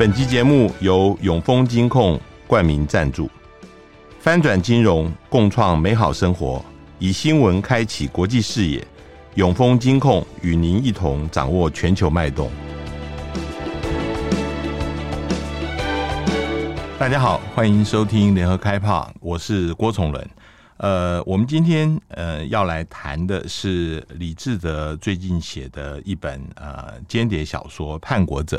本集节目由永丰金控冠名赞助，翻转金融，共创美好生活，以新闻开启国际视野。永丰金控与您一同掌握全球脉动。大家好，欢迎收听联合开炮，我是郭崇伦。呃，我们今天呃要来谈的是李志德最近写的一本呃间谍小说《叛国者》。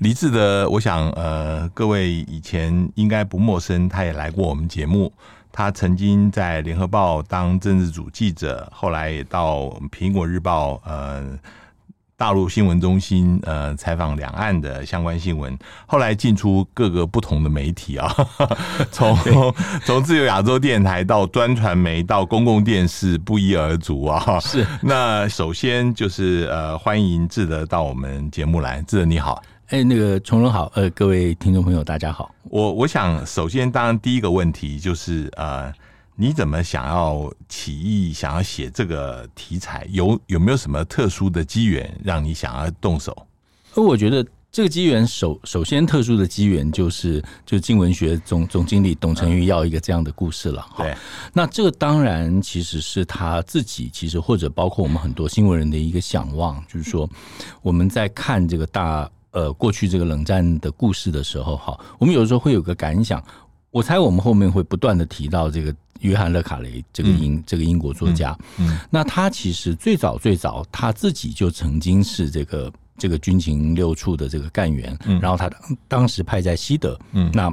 李志德，我想呃各位以前应该不陌生，他也来过我们节目。他曾经在联合报当政治组记者，后来也到苹果日报呃。大陆新闻中心呃采访两岸的相关新闻，后来进出各个不同的媒体啊，从 从自由亚洲电台到专传媒到公共电视不一而足啊。是，那首先就是呃欢迎志德到我们节目来，志德你好，哎、欸、那个崇伦好，呃各位听众朋友大家好，我我想首先当然第一个问题就是呃。你怎么想要起义想要写这个题材？有有没有什么特殊的机缘让你想要动手？而我觉得这个机缘首首先特殊的机缘就是，就镜文学总总经理董成玉要一个这样的故事了。嗯、对，那这个当然其实是他自己，其实或者包括我们很多新闻人的一个想望，就是说我们在看这个大呃过去这个冷战的故事的时候，哈，我们有时候会有个感想。我猜我们后面会不断的提到这个约翰·勒卡雷这个英、嗯、这个英国作家，嗯嗯、那他其实最早最早他自己就曾经是这个这个军情六处的这个干员，嗯、然后他当时派在西德，嗯、那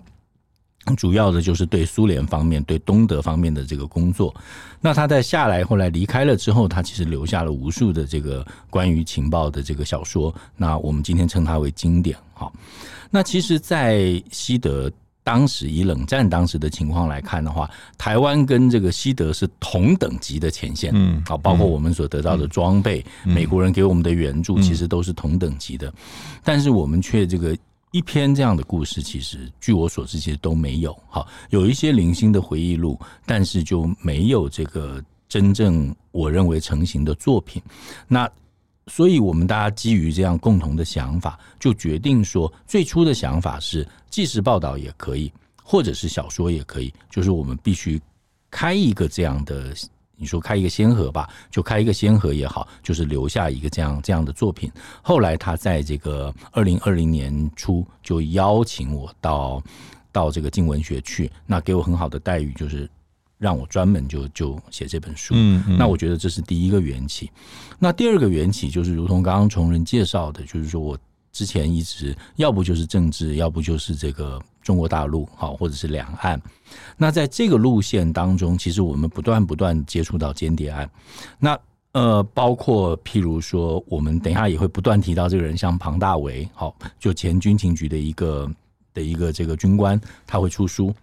主要的就是对苏联方面、对东德方面的这个工作。那他在下来后来离开了之后，他其实留下了无数的这个关于情报的这个小说。那我们今天称它为经典。好，那其实，在西德。当时以冷战当时的情况来看的话，台湾跟这个西德是同等级的前线，嗯，好，包括我们所得到的装备，美国人给我们的援助，其实都是同等级的。但是我们却这个一篇这样的故事，其实据我所知，其实都没有。好，有一些零星的回忆录，但是就没有这个真正我认为成型的作品。那。所以，我们大家基于这样共同的想法，就决定说，最初的想法是纪实报道也可以，或者是小说也可以，就是我们必须开一个这样的，你说开一个先河吧，就开一个先河也好，就是留下一个这样这样的作品。后来，他在这个二零二零年初就邀请我到到这个静文学去，那给我很好的待遇，就是。让我专门就就写这本书，嗯，嗯，那我觉得这是第一个缘起。那第二个缘起就是，如同刚刚崇仁介绍的，就是说我之前一直要不就是政治，要不就是这个中国大陆，好，或者是两岸。那在这个路线当中，其实我们不断不断接触到间谍案。那呃，包括譬如说，我们等一下也会不断提到这个人，像庞大为，好，就前军情局的一个的一个这个军官，他会出书。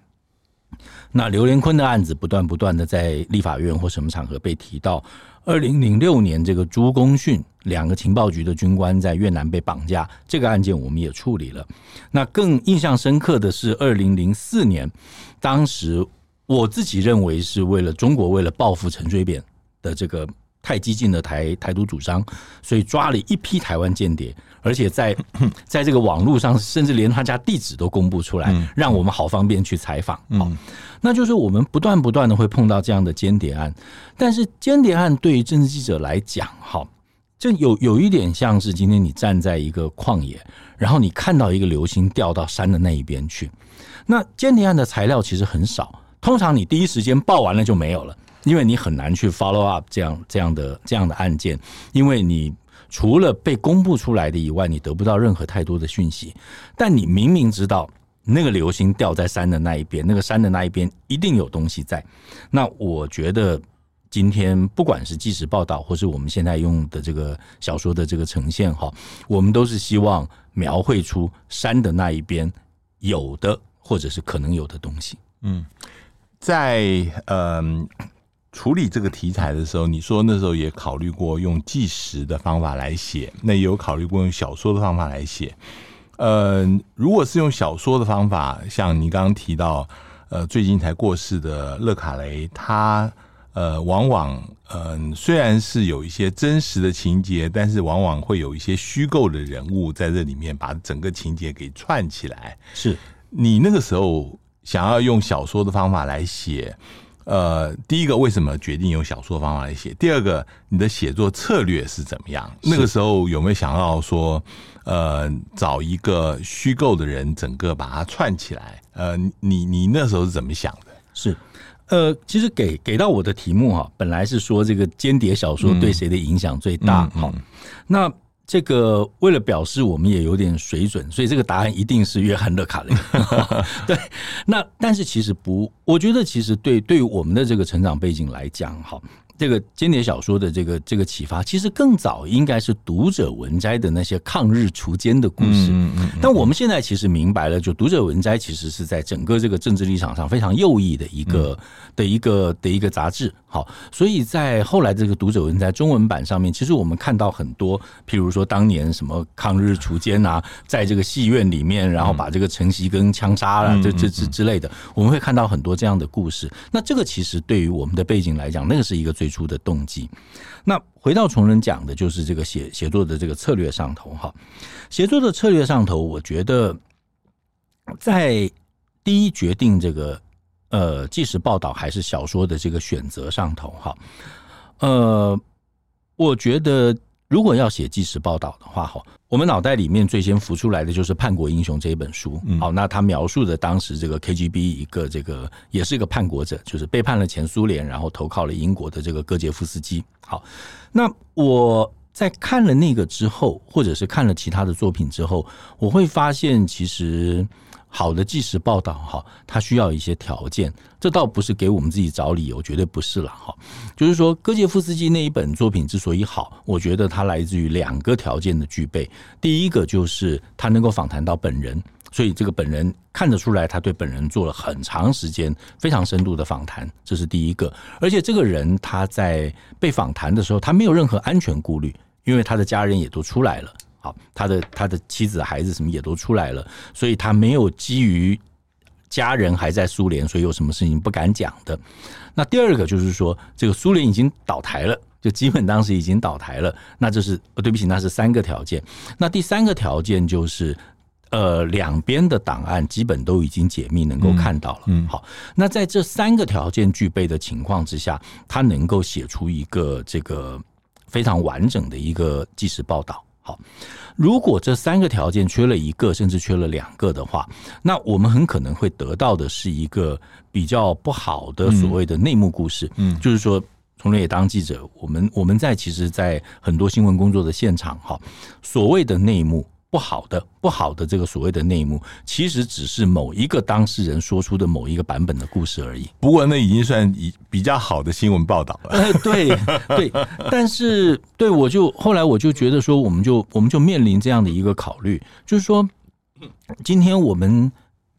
那刘连坤的案子不断不断的在立法院或什么场合被提到。二零零六年，这个朱功训两个情报局的军官在越南被绑架，这个案件我们也处理了。那更印象深刻的是二零零四年，当时我自己认为是为了中国为了报复陈水扁的这个。太激进的台台独主张，所以抓了一批台湾间谍，而且在 在这个网络上，甚至连他家地址都公布出来，让我们好方便去采访。好，那就是我们不断不断的会碰到这样的间谍案，但是间谍案对于政治记者来讲，哈，这有有一点像是今天你站在一个旷野，然后你看到一个流星掉到山的那一边去，那间谍案的材料其实很少，通常你第一时间报完了就没有了。因为你很难去 follow up 这样这样的这样的案件，因为你除了被公布出来的以外，你得不到任何太多的讯息。但你明明知道那个流星掉在山的那一边，那个山的那一边一定有东西在。那我觉得今天不管是纪实报道，或是我们现在用的这个小说的这个呈现哈，我们都是希望描绘出山的那一边有的或者是可能有的东西。嗯，在嗯。处理这个题材的时候，你说那时候也考虑过用纪实的方法来写，那也有考虑过用小说的方法来写。呃，如果是用小说的方法，像你刚刚提到，呃，最近才过世的勒卡雷，他呃，往往嗯，虽然是有一些真实的情节，但是往往会有一些虚构的人物在这里面把整个情节给串起来。是你那个时候想要用小说的方法来写，呃，第一个为什么决定用小说方法来写？第二个，你的写作策略是怎么样？那个时候有没有想到说，呃，找一个虚构的人，整个把它串起来？呃，你你那时候是怎么想的？是。呃，其实给给到我的题目哈，本来是说这个间谍小说对谁的影响最大？哈、嗯嗯嗯，那这个为了表示我们也有点水准，所以这个答案一定是约翰·勒卡雷。对，那但是其实不，我觉得其实对对于我们的这个成长背景来讲，哈。这个间谍小说的这个这个启发，其实更早应该是读者文摘的那些抗日锄奸的故事。嗯嗯。但我们现在其实明白了，就读者文摘其实是在整个这个政治立场上非常右翼的一个的一个的一个杂志。好，所以在后来这个读者文摘中文版上面，其实我们看到很多，譬如说当年什么抗日锄奸啊，在这个戏院里面，然后把这个陈锡根枪杀了，这这这之类的，我们会看到很多这样的故事。那这个其实对于我们的背景来讲，那个是一个。最初的动机。那回到崇仁讲的，就是这个写写作的这个策略上头哈。写作的策略上头，我觉得在第一决定这个呃纪实报道还是小说的这个选择上头哈。呃，我觉得。如果要写纪实报道的话，哈，我们脑袋里面最先浮出来的就是《叛国英雄》这一本书。好，那他描述的当时这个 KGB 一个这个也是一个叛国者，就是背叛了前苏联，然后投靠了英国的这个戈杰夫斯基。好，那我在看了那个之后，或者是看了其他的作品之后，我会发现其实。好的纪实报道哈，它需要一些条件，这倒不是给我们自己找理由，绝对不是了哈。就是说，戈杰夫斯基那一本作品之所以好，我觉得它来自于两个条件的具备。第一个就是他能够访谈到本人，所以这个本人看得出来，他对本人做了很长时间、非常深度的访谈，这是第一个。而且这个人他在被访谈的时候，他没有任何安全顾虑，因为他的家人也都出来了。好，他的他的妻子、孩子什么也都出来了，所以他没有基于家人还在苏联，所以有什么事情不敢讲的。那第二个就是说，这个苏联已经倒台了，就基本当时已经倒台了。那这是对不起，那是三个条件。那第三个条件就是，呃，两边的档案基本都已经解密，能够看到了。嗯，好，那在这三个条件具备的情况之下，他能够写出一个这个非常完整的一个纪实报道。好，如果这三个条件缺了一个，甚至缺了两个的话，那我们很可能会得到的是一个比较不好的所谓的内幕故事。嗯，就是说，从来也当记者，我们我们在其实，在很多新闻工作的现场，哈，所谓的内幕。不好的，不好的这个所谓的内幕，其实只是某一个当事人说出的某一个版本的故事而已。不过那已经算比比较好的新闻报道了。呃，对 对，但是对我就后来我就觉得说，我们就我们就面临这样的一个考虑，就是说，今天我们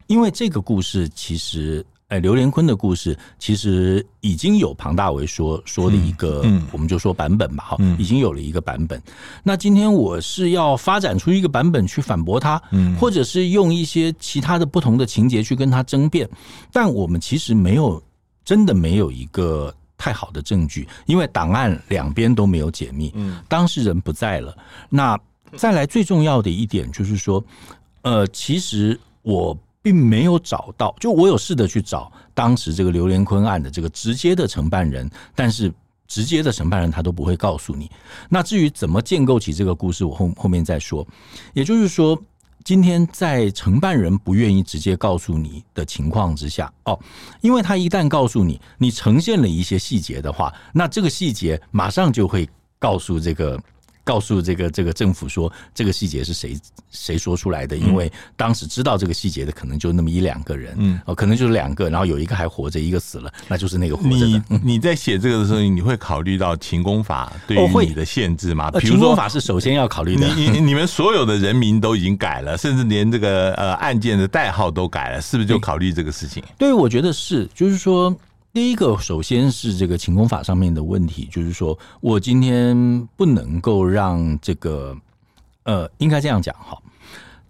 因为这个故事其实。哎，刘连坤的故事其实已经有庞大为说说的一个，我们就说版本吧，哈，已经有了一个版本。那今天我是要发展出一个版本去反驳他，或者是用一些其他的不同的情节去跟他争辩，但我们其实没有真的没有一个太好的证据，因为档案两边都没有解密，当事人不在了。那再来最重要的一点就是说，呃，其实我。并没有找到，就我有试着去找当时这个刘连坤案的这个直接的承办人，但是直接的承办人他都不会告诉你。那至于怎么建构起这个故事，我后后面再说。也就是说，今天在承办人不愿意直接告诉你的情况之下，哦，因为他一旦告诉你，你呈现了一些细节的话，那这个细节马上就会告诉这个。告诉这个这个政府说，这个细节是谁谁说出来的？因为当时知道这个细节的可能就那么一两个人，嗯，哦，可能就是两个，然后有一个还活着，一个死了，那就是那个活着的。你你在写这个的时候，你会考虑到勤工法对于你的限制吗？秦公法是首先要考虑的。你你你们所有的人名都已经改了，甚至连这个呃案件的代号都改了，是不是就考虑这个事情？对，我觉得是，就是说。第一个，首先是这个勤工法上面的问题，就是说我今天不能够让这个，呃，应该这样讲哈，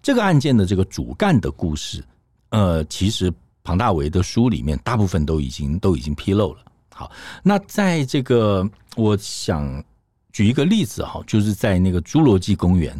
这个案件的这个主干的故事，呃，其实庞大为的书里面大部分都已经都已经披露了。好，那在这个，我想举一个例子哈，就是在那个《侏罗纪公园》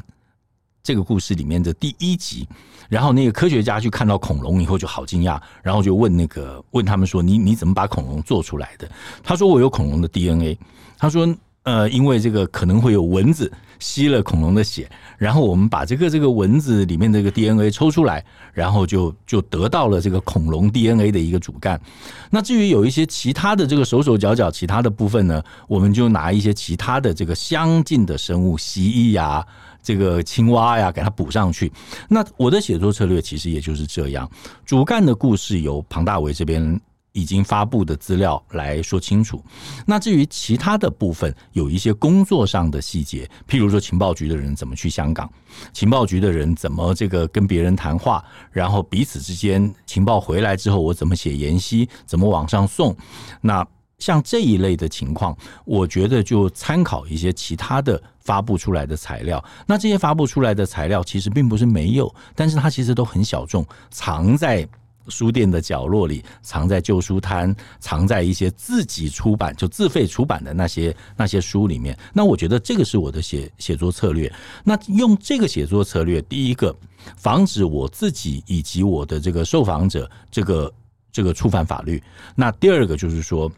这个故事里面的第一集，然后那个科学家去看到恐龙以后就好惊讶，然后就问那个问他们说：“你你怎么把恐龙做出来的？”他说：“我有恐龙的 DNA。”他说。呃，因为这个可能会有蚊子吸了恐龙的血，然后我们把这个这个蚊子里面这个 DNA 抽出来，然后就就得到了这个恐龙 DNA 的一个主干。那至于有一些其他的这个手手脚脚其他的部分呢，我们就拿一些其他的这个相近的生物，蜥蜴呀、这个青蛙呀，给它补上去。那我的写作策略其实也就是这样，主干的故事由庞大为这边。已经发布的资料来说清楚。那至于其他的部分，有一些工作上的细节，譬如说情报局的人怎么去香港，情报局的人怎么这个跟别人谈话，然后彼此之间情报回来之后，我怎么写研析，怎么往上送。那像这一类的情况，我觉得就参考一些其他的发布出来的材料。那这些发布出来的材料其实并不是没有，但是它其实都很小众，藏在。书店的角落里，藏在旧书摊，藏在一些自己出版就自费出版的那些那些书里面。那我觉得这个是我的写写作策略。那用这个写作策略，第一个防止我自己以及我的这个受访者这个这个触犯法律。那第二个就是说。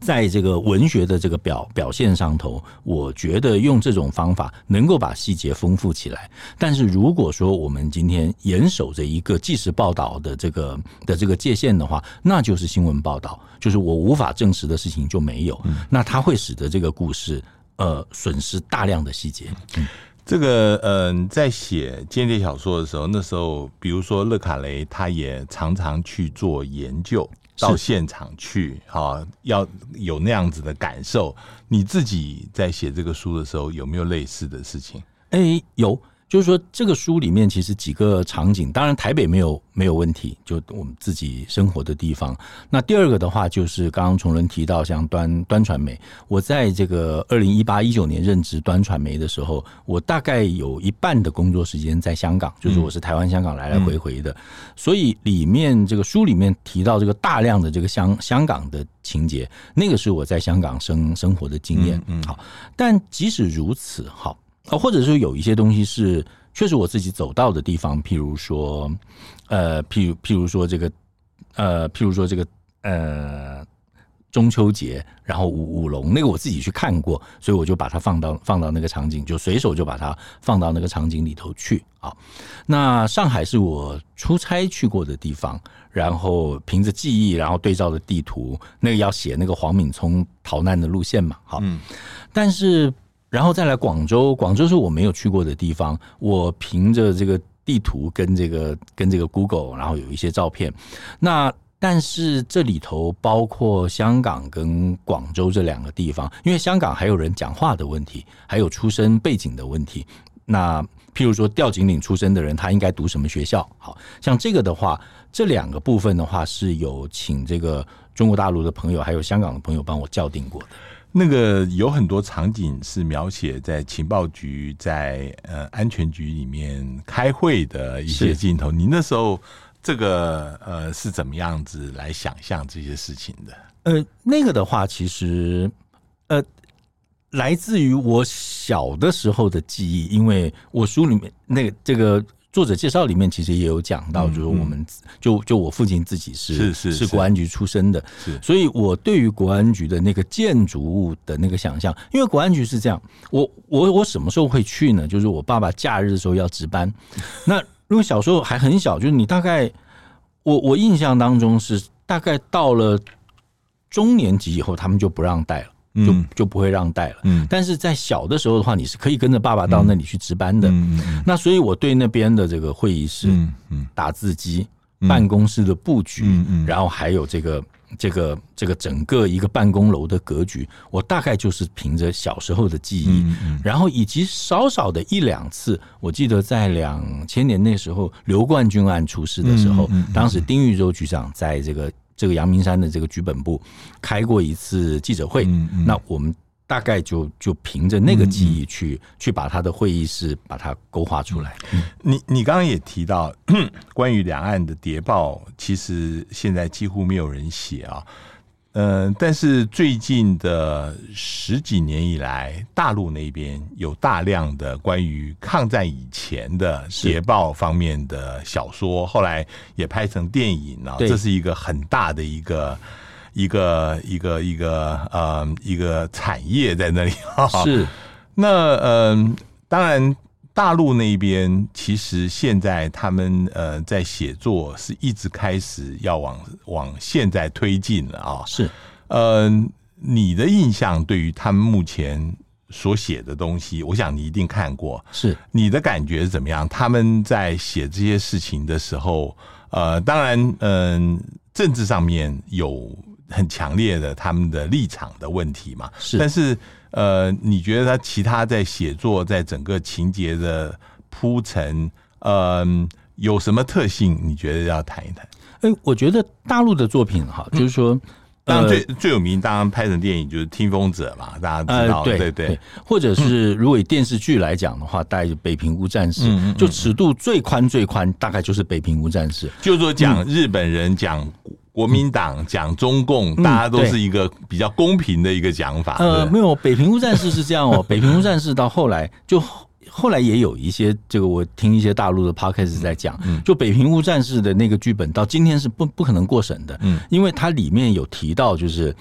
在这个文学的这个表表现上头，我觉得用这种方法能够把细节丰富起来。但是如果说我们今天严守着一个纪实报道的这个的这个界限的话，那就是新闻报道，就是我无法证实的事情就没有。那它会使得这个故事呃损失大量的细节。嗯，这个嗯、呃，在写间谍小说的时候，那时候比如说勒卡雷，他也常常去做研究。到现场去，哈，要有那样子的感受。你自己在写这个书的时候，有没有类似的事情？哎、欸，有。就是说，这个书里面其实几个场景，当然台北没有没有问题，就我们自己生活的地方。那第二个的话，就是刚刚崇伦提到像端端传媒，我在这个二零一八一九年任职端传媒的时候，我大概有一半的工作时间在香港，就是我是台湾香港来来回回的，嗯、所以里面这个书里面提到这个大量的这个香香港的情节，那个是我在香港生生活的经验。嗯，好，但即使如此，好。啊，或者说有一些东西是确实我自己走到的地方，譬如说，呃，譬如譬如说这个，呃，譬如说这个，呃，中秋节，然后舞舞龙那个我自己去看过，所以我就把它放到放到那个场景，就随手就把它放到那个场景里头去啊。那上海是我出差去过的地方，然后凭着记忆，然后对照的地图，那个要写那个黄敏聪逃难的路线嘛，好，嗯，但是。然后再来广州，广州是我没有去过的地方。我凭着这个地图跟这个跟这个 Google，然后有一些照片。那但是这里头包括香港跟广州这两个地方，因为香港还有人讲话的问题，还有出身背景的问题。那譬如说吊颈岭出身的人，他应该读什么学校？好像这个的话，这两个部分的话是有请这个中国大陆的朋友，还有香港的朋友帮我校订过的。那个有很多场景是描写在情报局、在呃安全局里面开会的一些镜头。你那时候这个呃是怎么样子来想象这些事情的？呃，那个的话，其实呃来自于我小的时候的记忆，因为我书里面那个这个。作者介绍里面其实也有讲到，就是我们就就我父亲自己是是是是。国安局出身的，是，所以我对于国安局的那个建筑物的那个想象，因为国安局是这样，我我我什么时候会去呢？就是我爸爸假日的时候要值班，那如果小时候还很小，就是你大概我我印象当中是大概到了中年级以后，他们就不让带了。就就不会让带了。嗯，但是在小的时候的话，你是可以跟着爸爸到那里去值班的。嗯嗯。那所以我对那边的这个会议室、嗯打字机、办公室的布局，嗯然后还有这个这个这个整个一个办公楼的格局，我大概就是凭着小时候的记忆，然后以及少少的一两次，我记得在两千年那时候刘冠军案出事的时候，当时丁玉洲局长在这个。这个阳明山的这个局本部开过一次记者会，嗯嗯、那我们大概就就凭着那个记忆去、去把他的会议室把它勾画出来。嗯、你你刚刚也提到 关于两岸的谍报，其实现在几乎没有人写啊。呃，但是最近的十几年以来，大陆那边有大量的关于抗战以前的谍报方面的小说，后来也拍成电影啊，这是一个很大的一个一个一个一个呃一个产业在那里。是，那嗯、呃，当然。大陆那边其实现在他们呃在写作是一直开始要往往现在推进了啊。是，呃，你的印象对于他们目前所写的东西，我想你一定看过。是，你的感觉是怎么样？他们在写这些事情的时候，呃，当然，嗯、呃，政治上面有很强烈的他们的立场的问题嘛。是，但是。呃，你觉得他其他在写作，在整个情节的铺陈，呃，有什么特性？你觉得要谈一谈？哎、欸，我觉得大陆的作品哈，就是说，嗯、当然最、呃、最有名，当然拍成电影就是《听风者》嘛，大家知道，呃、对对对，或者是如果以电视剧来讲的话，大概《北平无战事》嗯，就尺度最宽最宽，大概就是《北平无战事》，就是说讲日本人讲。嗯国民党讲中共，大家都是一个比较公平的一个讲法。呃，没有，北平无战事是这样哦。北平无战事到后来，就后来也有一些这个，我听一些大陆的 podcast 在讲，就北平无战事的那个剧本到今天是不不可能过审的，嗯，因为它里面有提到，就是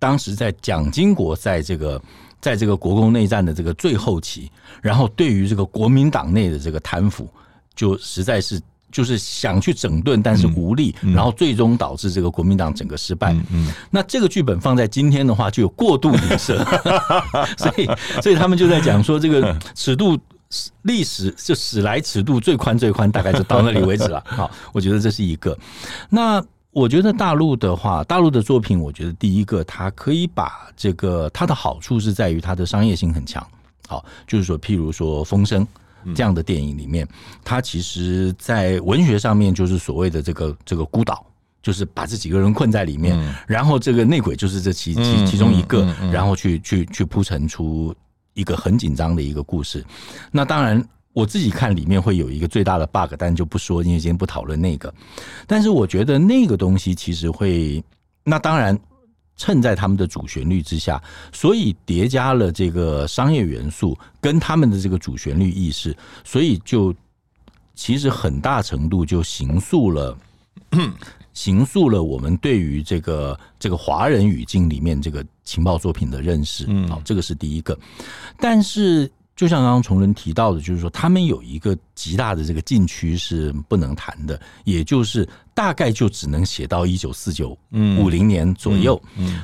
当时在蒋经国在这个在这个国共内战的这个最后期，然后对于这个国民党内的这个贪腐，就实在是。就是想去整顿，但是无力，然后最终导致这个国民党整个失败。嗯那这个剧本放在今天的话，就有过度影射，所以，所以他们就在讲说，这个尺度历史就史来尺度最宽最宽，大概就到那里为止了。好，我觉得这是一个。那我觉得大陆的话，大陆的作品，我觉得第一个，它可以把这个它的好处是在于它的商业性很强。好，就是说，譬如说《风声》。这样的电影里面，它其实，在文学上面就是所谓的这个这个孤岛，就是把这几个人困在里面，然后这个内鬼就是这其其其中一个，然后去去去铺陈出一个很紧张的一个故事。那当然，我自己看里面会有一个最大的 bug，但就不说，因为今天不讨论那个。但是我觉得那个东西其实会，那当然。衬在他们的主旋律之下，所以叠加了这个商业元素跟他们的这个主旋律意识，所以就其实很大程度就形塑了，形塑了我们对于这个这个华人语境里面这个情报作品的认识。嗯，好，这个是第一个，但是。就像刚刚崇仁提到的，就是说他们有一个极大的这个禁区是不能谈的，也就是大概就只能写到一九四九五零年左右，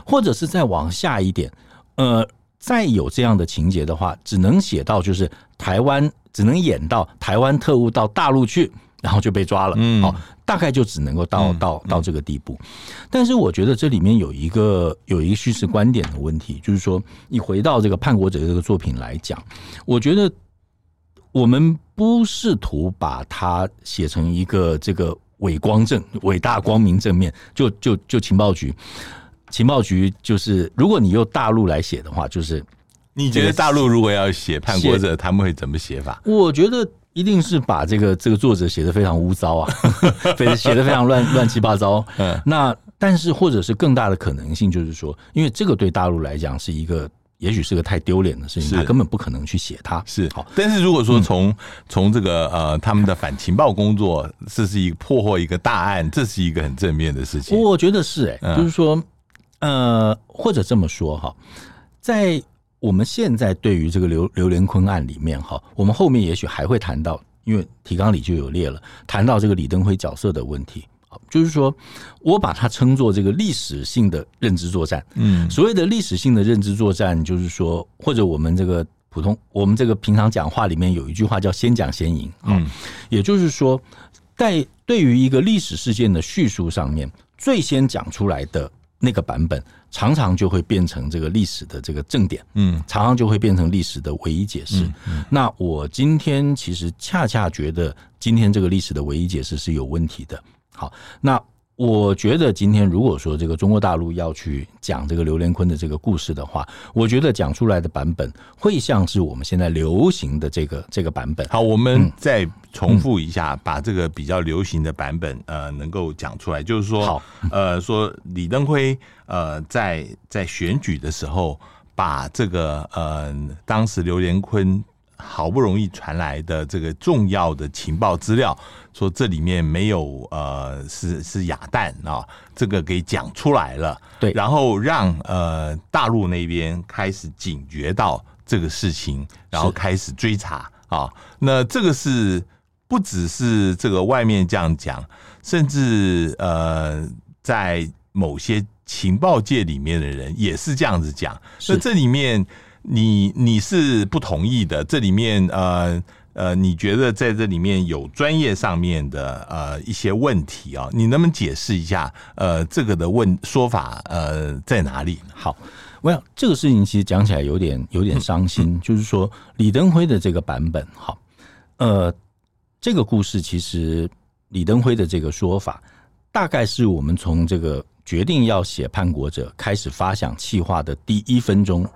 或者是再往下一点，呃，再有这样的情节的话，只能写到就是台湾只能演到台湾特务到大陆去。然后就被抓了，嗯好，大概就只能够到到到这个地步。但是我觉得这里面有一个有一个叙事观点的问题，就是说，你回到这个叛国者这个作品来讲，我觉得我们不试图把它写成一个这个伟光正、伟大光明正面，就就就情报局，情报局就是，如果你用大陆来写的话，就是你觉得大陆如果要写叛国者，他们会怎么写法？我觉得。一定是把这个这个作者写的非常污糟啊，写的非常乱乱七八糟。嗯，那但是或者是更大的可能性就是说，因为这个对大陆来讲是一个，也许是个太丢脸的事情，他根本不可能去写它。是好，但是如果说从从、嗯、这个呃他们的反情报工作，这是一个破获一个大案，这是一个很正面的事情。我觉得是哎、欸，就是说呃，或者这么说哈，在。我们现在对于这个刘刘连坤案里面哈，我们后面也许还会谈到，因为提纲里就有列了，谈到这个李登辉角色的问题。就是说我把它称作这个历史性的认知作战。嗯，所谓的历史性的认知作战，就是说，或者我们这个普通，我们这个平常讲话里面有一句话叫“先讲先赢”。嗯，也就是说，在对于一个历史事件的叙述上面，最先讲出来的。那个版本常常就会变成这个历史的这个正点，嗯，常常就会变成历史的唯一解释。那我今天其实恰恰觉得，今天这个历史的唯一解释是有问题的。好，那我觉得今天如果说这个中国大陆要去讲这个刘连坤的这个故事的话，我觉得讲出来的版本会像是我们现在流行的这个这个版本。好，我们再重复一下，把这个比较流行的版本呃能够讲出来，就是说，好，呃，说李登辉呃在在选举的时候，把这个呃当时刘连坤。好不容易传来的这个重要的情报资料，说这里面没有呃是是哑弹啊，这个给讲出来了，对，然后让呃大陆那边开始警觉到这个事情，然后开始追查啊。那这个是不只是这个外面这样讲，甚至呃在某些情报界里面的人也是这样子讲。那这里面。你你是不同意的，这里面呃呃，你觉得在这里面有专业上面的呃一些问题啊？你能不能解释一下呃这个的问说法呃在哪里？好，我想这个事情其实讲起来有点有点伤心，嗯、就是说李登辉的这个版本，好，呃，这个故事其实李登辉的这个说法，大概是我们从这个决定要写《叛国者》开始发想企划的第一分钟。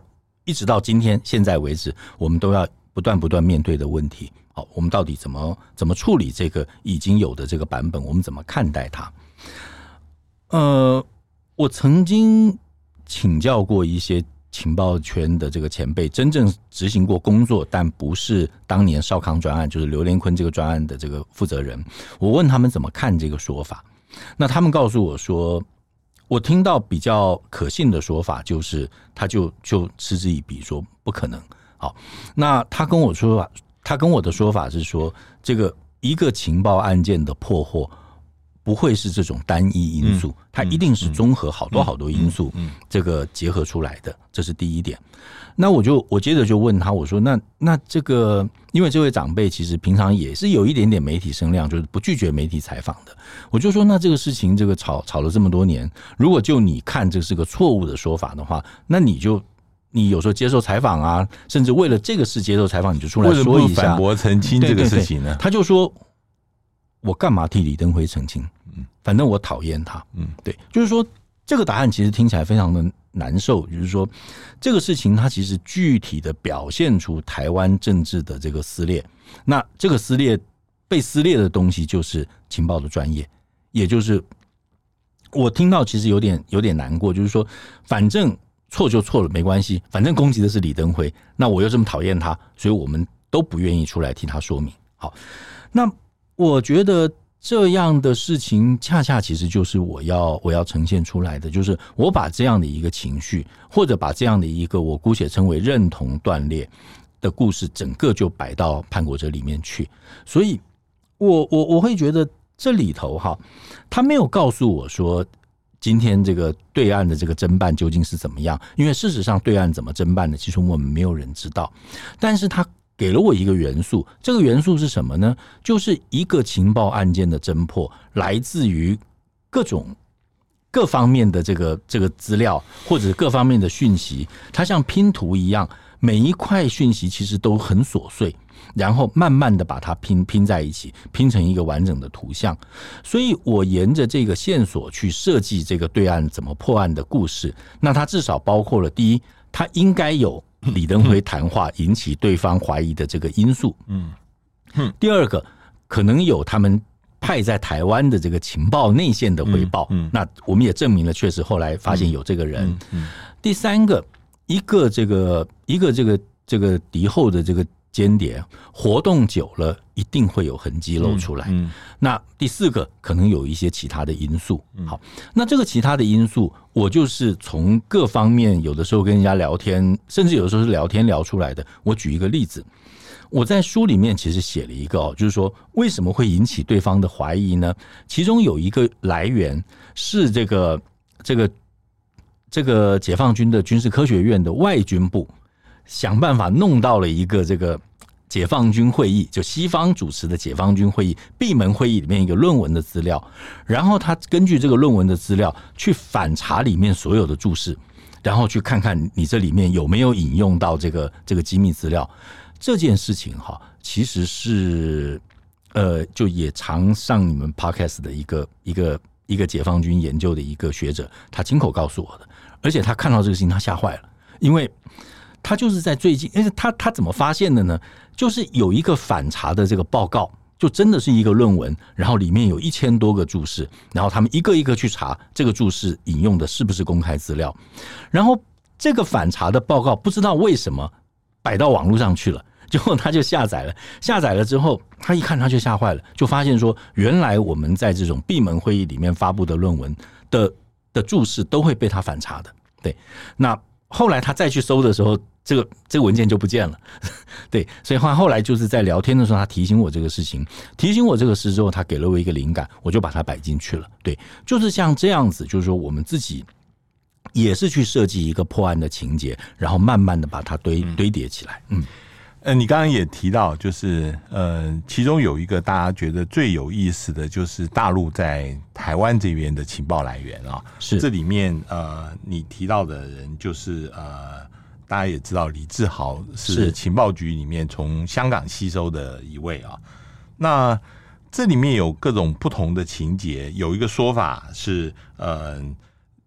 一直到今天现在为止，我们都要不断不断面对的问题。好，我们到底怎么怎么处理这个已经有的这个版本？我们怎么看待它？呃，我曾经请教过一些情报圈的这个前辈，真正执行过工作，但不是当年少康专案，就是刘连坤这个专案的这个负责人。我问他们怎么看这个说法，那他们告诉我说。我听到比较可信的说法，就是他就就嗤之以鼻，说不可能。好，那他跟我说法，他跟我的说法是说，这个一个情报案件的破获不会是这种单一因素，它一定是综合好多好多因素，这个结合出来的，这是第一点。那我就我接着就问他，我说那那这个，因为这位长辈其实平常也是有一点点媒体声量，就是不拒绝媒体采访的。我就说那这个事情，这个吵吵了这么多年，如果就你看这是个错误的说法的话，那你就你有时候接受采访啊，甚至为了这个事接受采访，你就出来说一下反驳澄清这个事情呢？他就说，我干嘛替李登辉澄清？嗯，反正我讨厌他。嗯，对，就是说这个答案其实听起来非常的。难受，就是说，这个事情它其实具体的表现出台湾政治的这个撕裂。那这个撕裂被撕裂的东西，就是情报的专业，也就是我听到其实有点有点难过，就是说，反正错就错了，没关系，反正攻击的是李登辉，那我又这么讨厌他，所以我们都不愿意出来替他说明。好，那我觉得。这样的事情，恰恰其实就是我要我要呈现出来的，就是我把这样的一个情绪，或者把这样的一个我姑且称为认同断裂的故事，整个就摆到叛国者里面去。所以我我我会觉得这里头哈，他没有告诉我说今天这个对岸的这个侦办究竟是怎么样，因为事实上对岸怎么侦办的，其实我们没有人知道，但是他。给了我一个元素，这个元素是什么呢？就是一个情报案件的侦破，来自于各种各方面的这个这个资料，或者各方面的讯息，它像拼图一样，每一块讯息其实都很琐碎，然后慢慢的把它拼拼在一起，拼成一个完整的图像。所以我沿着这个线索去设计这个对岸怎么破案的故事，那它至少包括了第一，它应该有。李登辉谈话引起对方怀疑的这个因素，嗯，第二个可能有他们派在台湾的这个情报内线的回报，嗯，那我们也证明了确实后来发现有这个人，嗯，第三个一个这个一个这个这个敌后的这个。间谍活动久了，一定会有痕迹露出来。嗯，那第四个可能有一些其他的因素。好，那这个其他的因素，我就是从各方面，有的时候跟人家聊天，甚至有的时候是聊天聊出来的。我举一个例子，我在书里面其实写了一个哦，就是说为什么会引起对方的怀疑呢？其中有一个来源是这个这个这个解放军的军事科学院的外军部。想办法弄到了一个这个解放军会议，就西方主持的解放军会议闭门会议里面一个论文的资料，然后他根据这个论文的资料去反查里面所有的注释，然后去看看你这里面有没有引用到这个这个机密资料。这件事情哈，其实是呃，就也常上你们 podcast 的一个一个一个解放军研究的一个学者，他亲口告诉我的，而且他看到这个事情，他吓坏了，因为他就是在最近，而且他他怎么发现的呢？就是有一个反查的这个报告，就真的是一个论文，然后里面有一千多个注释，然后他们一个一个去查这个注释引用的是不是公开资料，然后这个反查的报告不知道为什么摆到网络上去了。结果他就下载了，下载了之后，他一看他就吓坏了，就发现说，原来我们在这种闭门会议里面发布的论文的的注释都会被他反查的。对，那后来他再去搜的时候，这个这个文件就不见了。对，所以后后来就是在聊天的时候，他提醒我这个事情，提醒我这个事之后，他给了我一个灵感，我就把它摆进去了。对，就是像这样子，就是说我们自己也是去设计一个破案的情节，然后慢慢的把它堆堆叠起来。嗯。呃，你刚刚也提到，就是呃，其中有一个大家觉得最有意思的就是大陆在台湾这边的情报来源啊，是这里面呃，你提到的人就是呃，大家也知道李志豪是情报局里面从香港吸收的一位啊，那这里面有各种不同的情节，有一个说法是呃。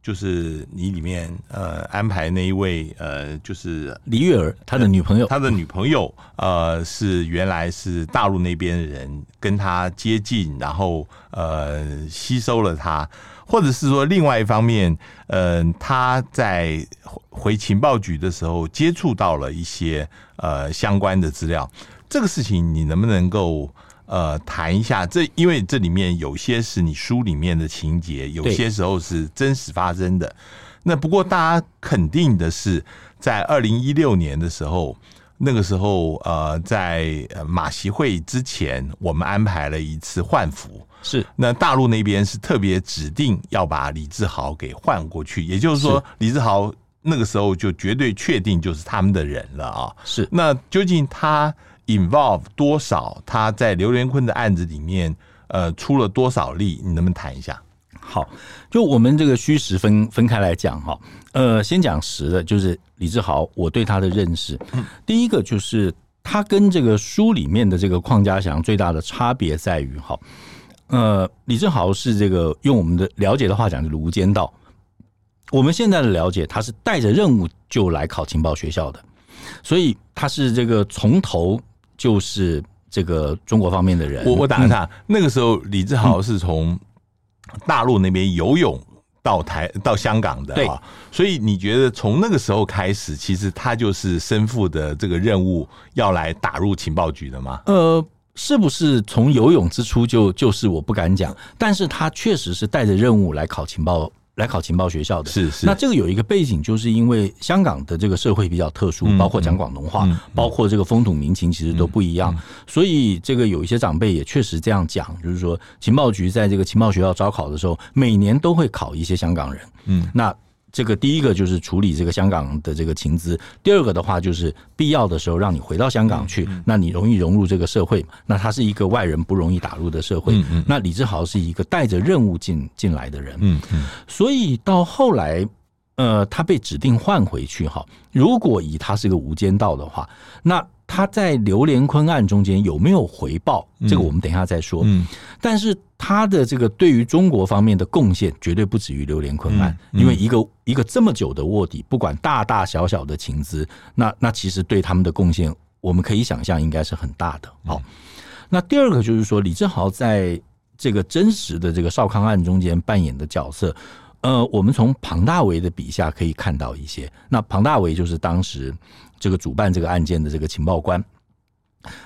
就是你里面呃安排那一位呃就是李月儿他的女朋友，他的女朋友呃是原来是大陆那边的人跟他接近，然后呃吸收了他，或者是说另外一方面，呃他在回情报局的时候接触到了一些呃相关的资料，这个事情你能不能够？呃，谈一下这，因为这里面有些是你书里面的情节，有些时候是真实发生的。那不过大家肯定的是，在二零一六年的时候，那个时候呃，在马习会之前，我们安排了一次换俘。是，那大陆那边是特别指定要把李志豪给换过去，也就是说，李志豪那个时候就绝对确定就是他们的人了啊。是，那究竟他？involve 多少？他在刘连坤的案子里面，呃，出了多少力？你能不能谈一下？好，就我们这个虚实分分开来讲哈。呃，先讲实的，就是李志豪，我对他的认识，第一个就是他跟这个书里面的这个邝家祥最大的差别在于哈，呃，李志豪是这个用我们的了解的话讲，就是无间道。我们现在的了解，他是带着任务就来考情报学校的，所以他是这个从头。就是这个中国方面的人，我我打个岔，嗯、那个时候李志豪是从大陆那边游泳到台到香港的，对，所以你觉得从那个时候开始，其实他就是身负的这个任务要来打入情报局的吗？呃，是不是从游泳之初就就是我不敢讲，但是他确实是带着任务来考情报。来考情报学校的，是是。那这个有一个背景，就是因为香港的这个社会比较特殊，包括讲广东话，包括这个风土民情其实都不一样，所以这个有一些长辈也确实这样讲，就是说情报局在这个情报学校招考的时候，每年都会考一些香港人。嗯，那。这个第一个就是处理这个香港的这个情资，第二个的话就是必要的时候让你回到香港去，那你容易融入这个社会。那他是一个外人不容易打入的社会。那李志豪是一个带着任务进进来的人。嗯嗯，所以到后来，呃，他被指定换回去哈。如果以他是个无间道的话，那。他在刘连坤案中间有没有回报？这个我们等一下再说。嗯，但是他的这个对于中国方面的贡献绝对不止于刘连坤案，因为一个一个这么久的卧底，不管大大小小的情资，那那其实对他们的贡献，我们可以想象应该是很大的。好，那第二个就是说，李志豪在这个真实的这个少康案中间扮演的角色，呃，我们从庞大为的笔下可以看到一些。那庞大为就是当时。这个主办这个案件的这个情报官，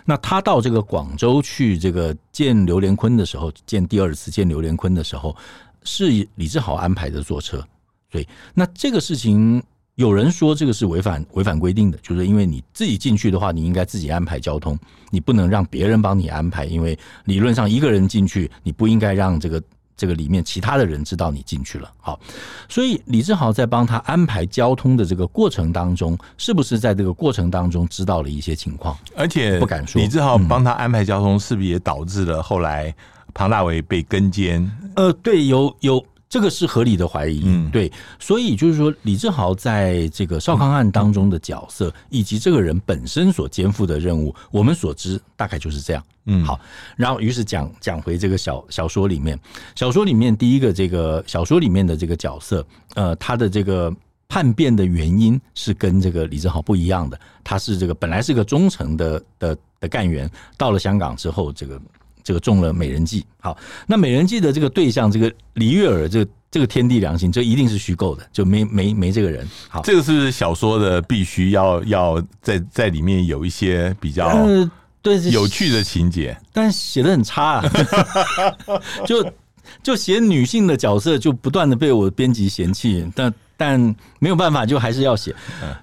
那他到这个广州去这个见刘连坤的时候，见第二次见刘连坤的时候，是李志豪安排的坐车。对，那这个事情有人说这个是违反违反规定的，就是因为你自己进去的话，你应该自己安排交通，你不能让别人帮你安排，因为理论上一个人进去，你不应该让这个。这个里面其他的人知道你进去了，好，所以李志豪在帮他安排交通的这个过程当中，是不是在这个过程当中知道了一些情况？而且不敢说，李志豪帮他安排交通，是不是也导致了后来庞大为被跟监？呃，对，有有。这个是合理的怀疑，嗯，对，所以就是说，李志豪在这个少康案当中的角色，以及这个人本身所肩负的任务，我们所知大概就是这样，嗯，好，然后于是讲讲回这个小小说里面，小说里面第一个这个小说里面的这个角色，呃，他的这个叛变的原因是跟这个李志豪不一样的，他是这个本来是个忠诚的的的干员，到了香港之后，这个。这个中了美人计，好，那美人计的这个对象，这个黎月儿，这个这个天地良心，这一定是虚构的，就没没没这个人。好，这个是小说的必须要要在在里面有一些比较对有趣的情节，呃、但写的很差啊，就就写女性的角色就不断的被我编辑嫌弃，但但没有办法，就还是要写。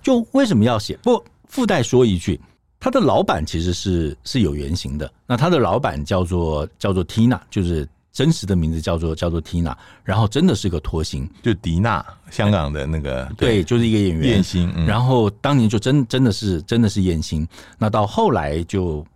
就为什么要写？不附带说一句。他的老板其实是是有原型的，那他的老板叫做叫做 Tina，就是真实的名字叫做叫做 Tina，然后真的是个脱星，就迪娜，香港的那个对，对，就是一个演员。艳星，嗯、然后当年就真真的是真的是艳星，那到后来就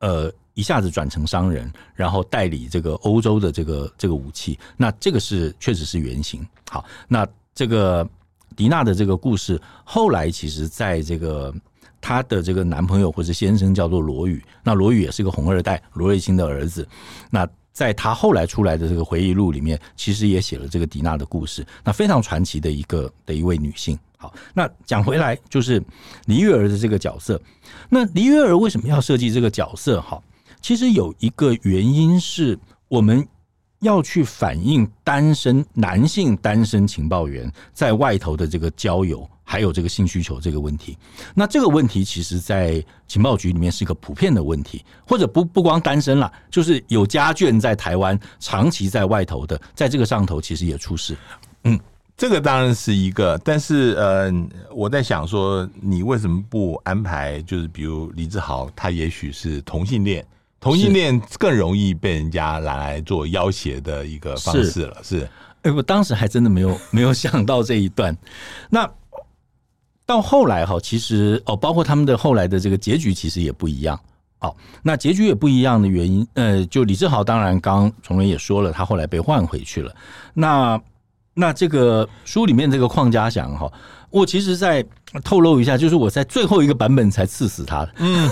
呃一下子转成商人，然后代理这个欧洲的这个这个武器，那这个是确实是原型。好，那这个迪娜的这个故事后来其实在这个。她的这个男朋友或者先生叫做罗宇，那罗宇也是个红二代，罗瑞卿的儿子。那在他后来出来的这个回忆录里面，其实也写了这个迪娜的故事，那非常传奇的一个的一位女性。好，那讲回来就是黎月儿的这个角色。那黎月儿为什么要设计这个角色？哈，其实有一个原因是我们要去反映单身男性单身情报员在外头的这个交友。还有这个性需求这个问题，那这个问题其实，在情报局里面是一个普遍的问题，或者不不光单身了，就是有家眷在台湾长期在外头的，在这个上头其实也出事。嗯，这个当然是一个，但是呃，我在想说，你为什么不安排？就是比如李志豪，他也许是同性恋，同性恋更容易被人家拿来做要挟的一个方式了。是，哎，我当时还真的没有 没有想到这一段。那。到后来哈，其实哦，包括他们的后来的这个结局其实也不一样。哦，那结局也不一样的原因，呃，就李志豪当然刚崇伦也说了，他后来被换回去了。那那这个书里面这个邝家祥哈，我其实在透露一下，就是我在最后一个版本才刺死他的。嗯，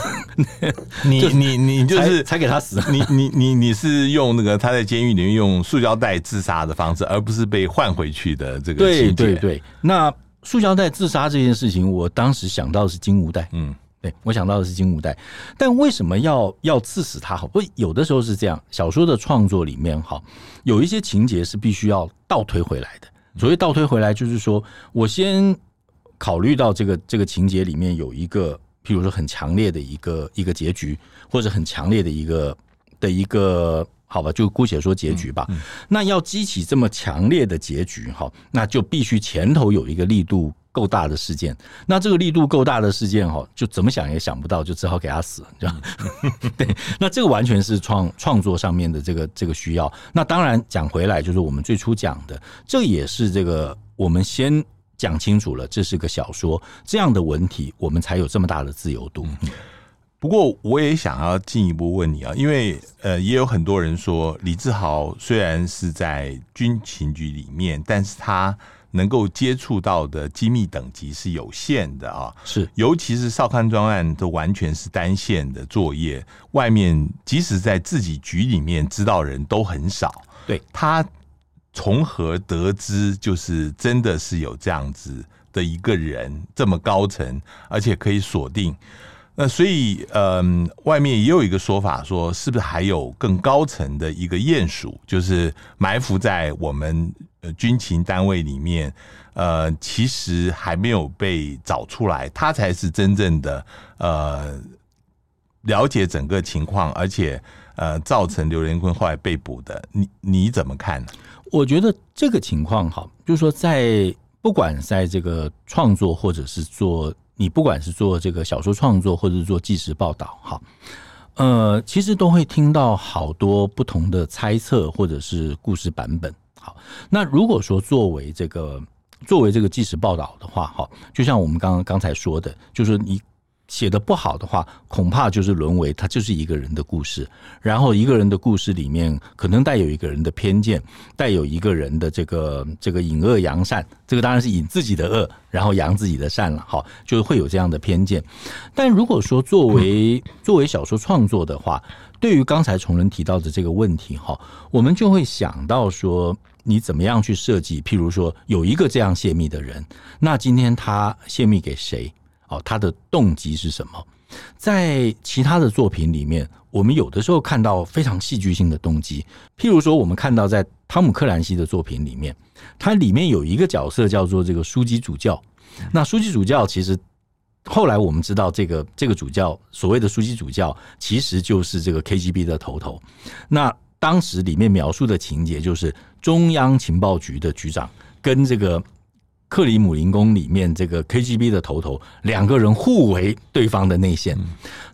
你你你就是才给他死。你你你你是用那个他在监狱里面用塑胶袋自杀的方式，而不是被换回去的这个。对对对，那。塑胶袋自杀这件事情，我当时想到的是金无代，嗯，对，我想到的是金无代，但为什么要要刺死他？好，不，有的时候是这样，小说的创作里面，哈，有一些情节是必须要倒推回来的。所谓倒推回来，就是说我先考虑到这个这个情节里面有一个，譬如说很强烈的一个一个结局，或者很强烈的一个的一个。好吧，就姑且说结局吧。嗯嗯、那要激起这么强烈的结局，哈，那就必须前头有一个力度够大的事件。那这个力度够大的事件，哈，就怎么想也想不到，就只好给他死，对吧？对，那这个完全是创创作上面的这个这个需要。那当然讲回来，就是我们最初讲的，这也是这个我们先讲清楚了，这是个小说，这样的文体，我们才有这么大的自由度。嗯不过，我也想要进一步问你啊，因为呃，也有很多人说，李志豪虽然是在军情局里面，但是他能够接触到的机密等级是有限的啊。是，尤其是少康专案都完全是单线的作业，外面即使在自己局里面知道人都很少。对，他从何得知，就是真的是有这样子的一个人，这么高层，而且可以锁定。那所以，嗯，外面也有一个说法，说是不是还有更高层的一个鼹鼠，就是埋伏在我们军情单位里面，呃，其实还没有被找出来，他才是真正的呃了解整个情况，而且呃造成刘连坤后来被捕的。你你怎么看呢？我觉得这个情况哈，就是说在不管在这个创作或者是做。你不管是做这个小说创作，或者是做纪实报道，哈，呃，其实都会听到好多不同的猜测，或者是故事版本。好，那如果说作为这个作为这个纪实报道的话，哈，就像我们刚刚刚才说的，就是你写得不好的话，恐怕就是沦为他就是一个人的故事，然后一个人的故事里面可能带有一个人的偏见，带有一个人的这个这个隐恶扬善，这个当然是隐自己的恶，然后扬自己的善了，好，就会有这样的偏见。但如果说作为作为小说创作的话，对于刚才崇仁提到的这个问题，哈，我们就会想到说，你怎么样去设计？譬如说，有一个这样泄密的人，那今天他泄密给谁？哦，他的动机是什么？在其他的作品里面，我们有的时候看到非常戏剧性的动机。譬如说，我们看到在汤姆克兰西的作品里面，它里面有一个角色叫做这个书记主教。那书记主教其实后来我们知道，这个这个主教所谓的书记主教，其实就是这个 KGB 的头头。那当时里面描述的情节就是中央情报局的局长跟这个。克里姆林宫里面这个 KGB 的头头，两个人互为对方的内线。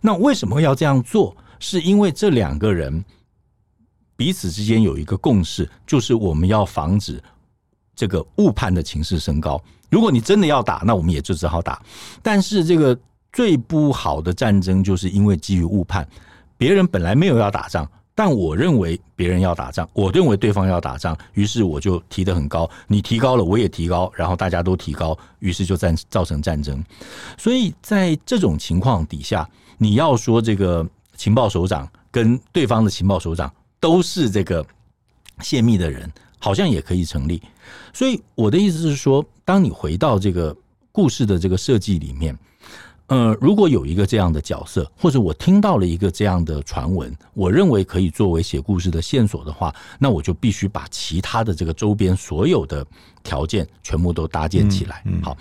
那为什么要这样做？是因为这两个人彼此之间有一个共识，就是我们要防止这个误判的情势升高。如果你真的要打，那我们也就只好打。但是这个最不好的战争，就是因为基于误判，别人本来没有要打仗。但我认为别人要打仗，我认为对方要打仗，于是我就提得很高，你提高了，我也提高，然后大家都提高，于是就战造成战争。所以在这种情况底下，你要说这个情报首长跟对方的情报首长都是这个泄密的人，好像也可以成立。所以我的意思是说，当你回到这个故事的这个设计里面。呃，如果有一个这样的角色，或者我听到了一个这样的传闻，我认为可以作为写故事的线索的话，那我就必须把其他的这个周边所有的条件全部都搭建起来。好，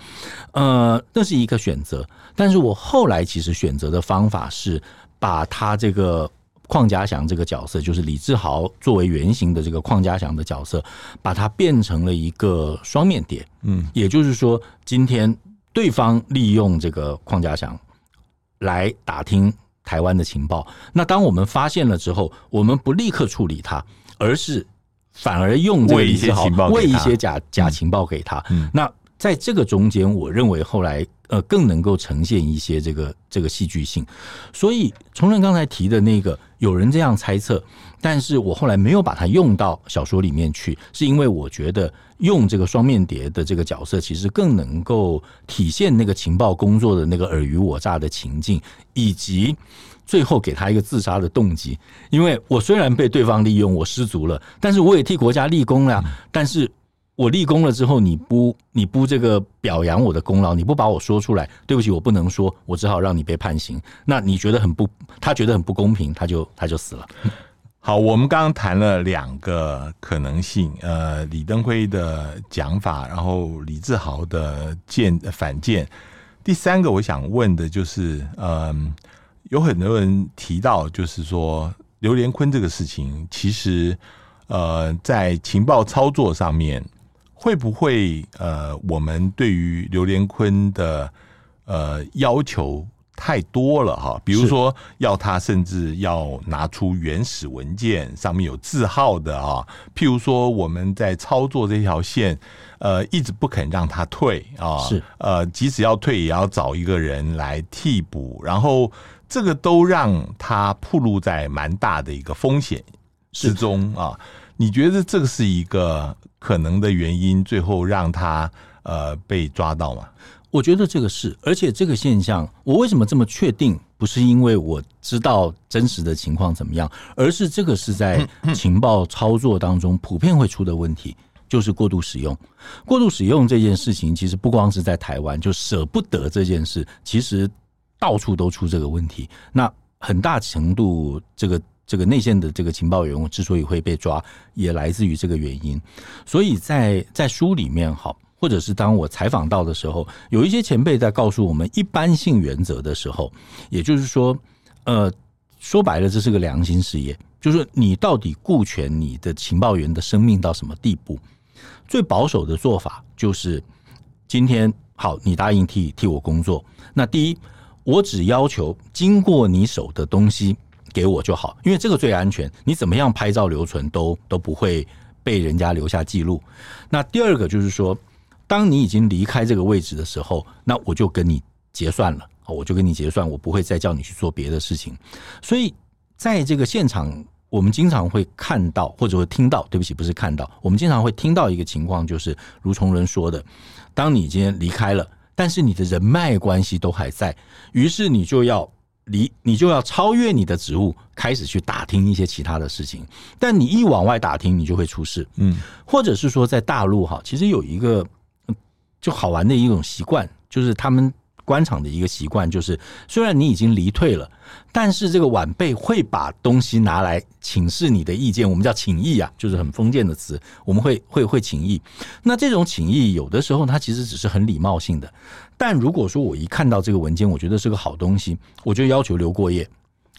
呃，那是一个选择。但是我后来其实选择的方法是把他这个邝家祥这个角色，就是李志豪作为原型的这个邝家祥的角色，把它变成了一个双面谍。嗯，也就是说，今天。对方利用这个邝家祥来打听台湾的情报，那当我们发现了之后，我们不立刻处理他，而是反而用这个一些情报，喂一些假假情报给他。那在这个中间，我认为后来呃更能够呈现一些这个这个戏剧性。所以崇仁刚才提的那个，有人这样猜测。但是我后来没有把它用到小说里面去，是因为我觉得用这个双面谍的这个角色，其实更能够体现那个情报工作的那个尔虞我诈的情境，以及最后给他一个自杀的动机。因为我虽然被对方利用，我失足了，但是我也替国家立功了。但是我立功了之后，你不你不这个表扬我的功劳，你不把我说出来，对不起，我不能说，我只好让你被判刑。那你觉得很不，他觉得很不公平，他就他就死了。好，我们刚刚谈了两个可能性，呃，李登辉的讲法，然后李志豪的建反建。第三个我想问的就是，嗯、有很多人提到，就是说刘连坤这个事情，其实呃，在情报操作上面，会不会呃，我们对于刘连坤的呃要求？太多了哈，比如说要他甚至要拿出原始文件，上面有字号的啊。譬如说我们在操作这条线，呃，一直不肯让他退啊，是呃，即使要退，也要找一个人来替补，然后这个都让他暴露在蛮大的一个风险之中啊。你觉得这个是一个可能的原因，最后让他呃被抓到吗？我觉得这个是，而且这个现象，我为什么这么确定？不是因为我知道真实的情况怎么样，而是这个是在情报操作当中普遍会出的问题，就是过度使用。过度使用这件事情，其实不光是在台湾，就舍不得这件事，其实到处都出这个问题。那很大程度，这个这个内线的这个情报员之所以会被抓，也来自于这个原因。所以在在书里面，好。或者是当我采访到的时候，有一些前辈在告诉我们一般性原则的时候，也就是说，呃，说白了，这是个良心事业，就是你到底顾全你的情报员的生命到什么地步？最保守的做法就是，今天好，你答应替替我工作，那第一，我只要求经过你手的东西给我就好，因为这个最安全，你怎么样拍照留存都都不会被人家留下记录。那第二个就是说。当你已经离开这个位置的时候，那我就跟你结算了。我就跟你结算，我不会再叫你去做别的事情。所以在这个现场，我们经常会看到或者会听到，对不起，不是看到，我们经常会听到一个情况，就是如崇仁说的，当你今天离开了，但是你的人脉关系都还在，于是你就要。离你就要超越你的职务，开始去打听一些其他的事情。但你一往外打听，你就会出事。嗯，或者是说，在大陆哈，其实有一个就好玩的一种习惯，就是他们。官场的一个习惯就是，虽然你已经离退了，但是这个晚辈会把东西拿来请示你的意见，我们叫请意啊，就是很封建的词，我们会会会请意。那这种请意有的时候它其实只是很礼貌性的，但如果说我一看到这个文件，我觉得是个好东西，我就要求留过夜，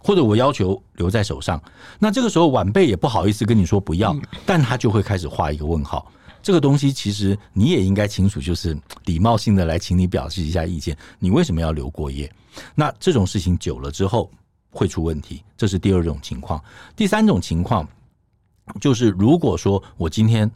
或者我要求留在手上，那这个时候晚辈也不好意思跟你说不要，但他就会开始画一个问号。这个东西其实你也应该清楚，就是礼貌性的来请你表示一下意见。你为什么要留过夜？那这种事情久了之后会出问题，这是第二种情况。第三种情况就是，如果说我今天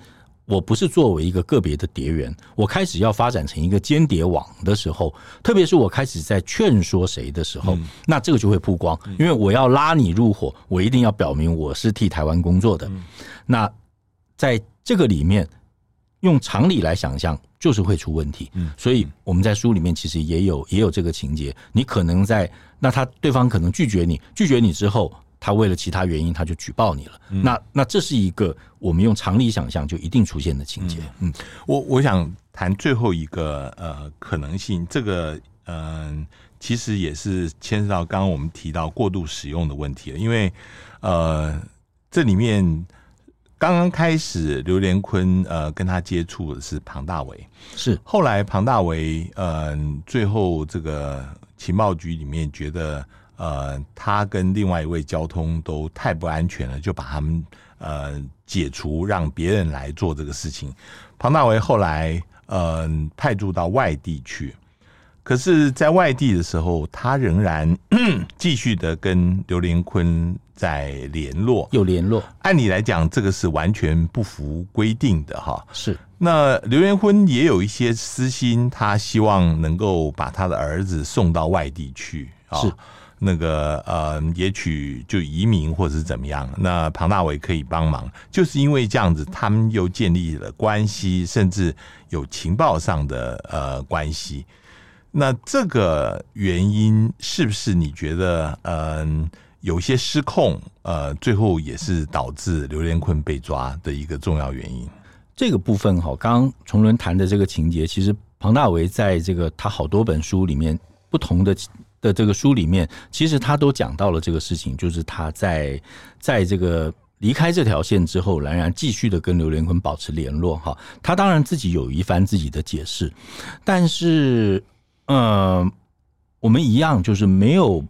我不是作为一个个别的谍员，我开始要发展成一个间谍网的时候，特别是我开始在劝说谁的时候，那这个就会曝光，因为我要拉你入伙，我一定要表明我是替台湾工作的。那在这个里面。用常理来想象，就是会出问题。嗯，所以我们在书里面其实也有也有这个情节。你可能在那他对方可能拒绝你，拒绝你之后，他为了其他原因他就举报你了。嗯、那那这是一个我们用常理想象就一定出现的情节。嗯，我我想谈最后一个呃可能性，这个嗯、呃、其实也是牵涉到刚刚我们提到过度使用的问题了，因为呃这里面。刚刚开始，刘连坤呃跟他接触的是庞大为，是。后来庞大为呃最后这个情报局里面觉得呃他跟另外一位交通都太不安全了，就把他们呃解除，让别人来做这个事情。庞大为后来呃派驻到外地去，可是在外地的时候，他仍然 继续的跟刘连坤。在联络，有联络。按理来讲，这个是完全不符规定的哈。是。那刘连坤也有一些私心，他希望能够把他的儿子送到外地去啊。是。那个呃，也许就移民或者是怎么样。那庞大伟可以帮忙，就是因为这样子，他们又建立了关系，甚至有情报上的呃关系。那这个原因是不是你觉得嗯？呃有些失控，呃，最后也是导致刘连坤被抓的一个重要原因。这个部分哈，刚刚崇伦谈的这个情节，其实庞大为在这个他好多本书里面，不同的的这个书里面，其实他都讲到了这个事情，就是他在在这个离开这条线之后，仍然继续的跟刘连坤保持联络哈。他当然自己有一番自己的解释，但是，呃，我们一样就是没有。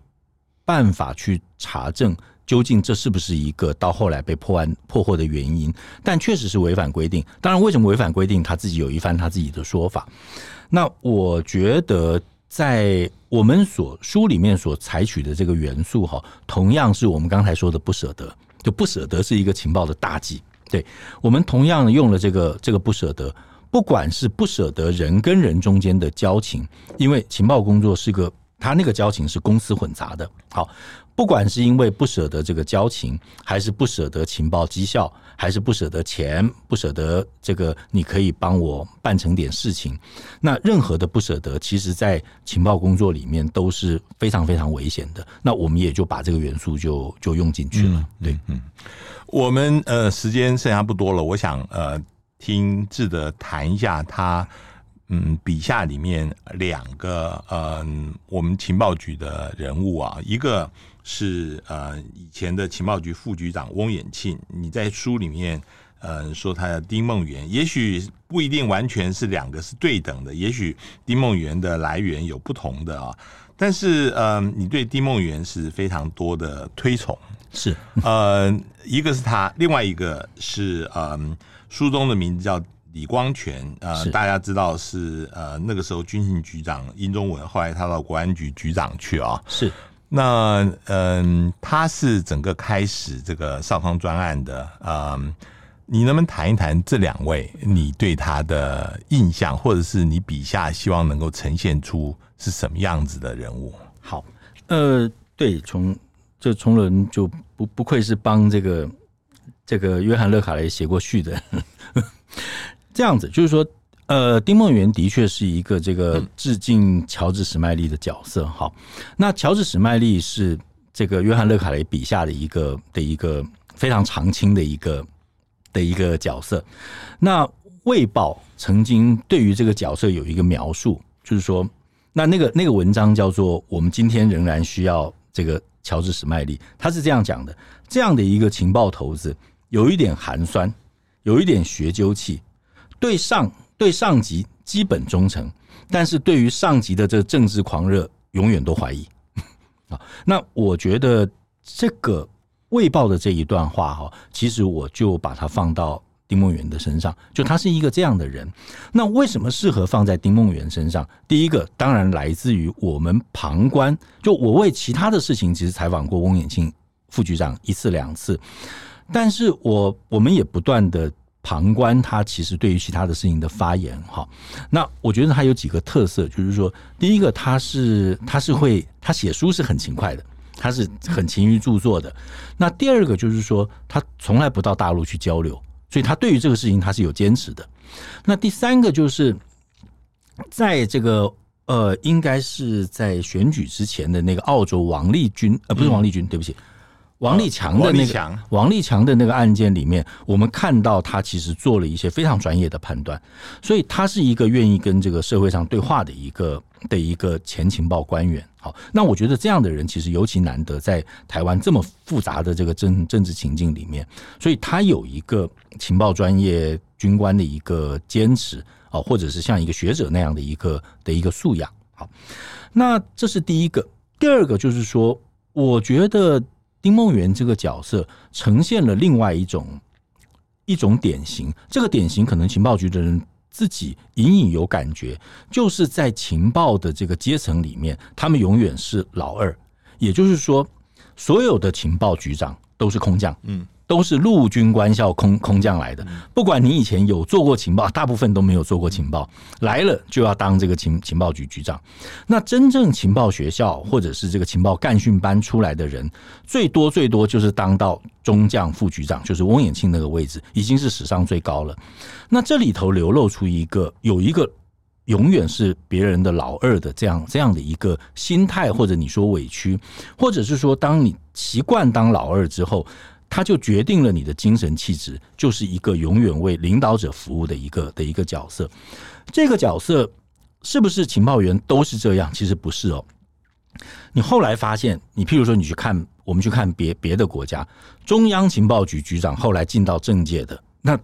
办法去查证究竟这是不是一个到后来被破案破获的原因，但确实是违反规定。当然，为什么违反规定，他自己有一番他自己的说法。那我觉得，在我们所书里面所采取的这个元素，哈，同样是我们刚才说的不舍得，就不舍得是一个情报的大忌。对，我们同样用了这个这个不舍得，不管是不舍得人跟人中间的交情，因为情报工作是个。他那个交情是公私混杂的，好，不管是因为不舍得这个交情，还是不舍得情报绩效，还是不舍得钱，不舍得这个你可以帮我办成点事情，那任何的不舍得，其实在情报工作里面都是非常非常危险的。那我们也就把这个元素就就用进去了。嗯、对，嗯，我们呃时间剩下不多了，我想呃听志德谈一下他。嗯，笔下里面两个嗯，我们情报局的人物啊，一个是呃以前的情报局副局长翁衍庆，你在书里面呃说他的丁孟元，也许不一定完全是两个是对等的，也许丁孟元的来源有不同的啊，但是呃，你对丁孟元是非常多的推崇，是呃，一个是他，另外一个是嗯，书中的名字叫。李光全，呃，大家知道是呃那个时候军情局长殷宗文，后来他到国安局局长去啊。是，那嗯、呃，他是整个开始这个少康专案的，嗯、呃，你能不能谈一谈这两位你对他的印象，或者是你笔下希望能够呈现出是什么样子的人物？好，呃，对，从这从伦就不不愧是帮这个这个约翰·勒卡雷写过序的，这样子就是说，呃，丁梦圆的确是一个这个致敬乔治·史麦利的角色。好，那乔治·史麦利是这个约翰·勒卡雷笔下的一个的一个非常常青的一个的一个角色。那《卫报》曾经对于这个角色有一个描述，就是说。那那个那个文章叫做《我们今天仍然需要这个乔治史麦利》，他是这样讲的：这样的一个情报头子，有一点寒酸，有一点学究气，对上对上级基本忠诚，但是对于上级的这个政治狂热，永远都怀疑。啊，那我觉得这个《卫报》的这一段话哈，其实我就把它放到。丁梦圆的身上，就他是一个这样的人。那为什么适合放在丁梦圆身上？第一个当然来自于我们旁观。就我为其他的事情，其实采访过翁衍庆副局长一次两次，但是我我们也不断的旁观他，其实对于其他的事情的发言。哈，那我觉得他有几个特色，就是说，第一个他是他是会他写书是很勤快的，他是很勤于著作的。那第二个就是说，他从来不到大陆去交流。所以他对于这个事情他是有坚持的。那第三个就是，在这个呃，应该是在选举之前的那个澳洲王立军呃，不是王立军，对不起。王立强的那个王立强的那个案件里面，我们看到他其实做了一些非常专业的判断，所以他是一个愿意跟这个社会上对话的一个的一个前情报官员。好，那我觉得这样的人其实尤其难得，在台湾这么复杂的这个政政治情境里面，所以他有一个情报专业军官的一个坚持啊，或者是像一个学者那样的一个的一个素养。好，那这是第一个，第二个就是说，我觉得。丁梦圆这个角色呈现了另外一种一种典型，这个典型可能情报局的人自己隐隐有感觉，就是在情报的这个阶层里面，他们永远是老二，也就是说，所有的情报局长都是空降，嗯。都是陆军官校空空降来的，不管你以前有做过情报，大部分都没有做过情报，来了就要当这个情情报局局长。那真正情报学校或者是这个情报干训班出来的人，最多最多就是当到中将副局长，就是翁衍庆那个位置，已经是史上最高了。那这里头流露出一个有一个永远是别人的老二的这样这样的一个心态，或者你说委屈，或者是说当你习惯当老二之后。他就决定了你的精神气质，就是一个永远为领导者服务的一个的一个角色。这个角色是不是情报员都是这样？其实不是哦。你后来发现，你譬如说，你去看，我们去看别别的国家，中央情报局局长后来进到政界的，那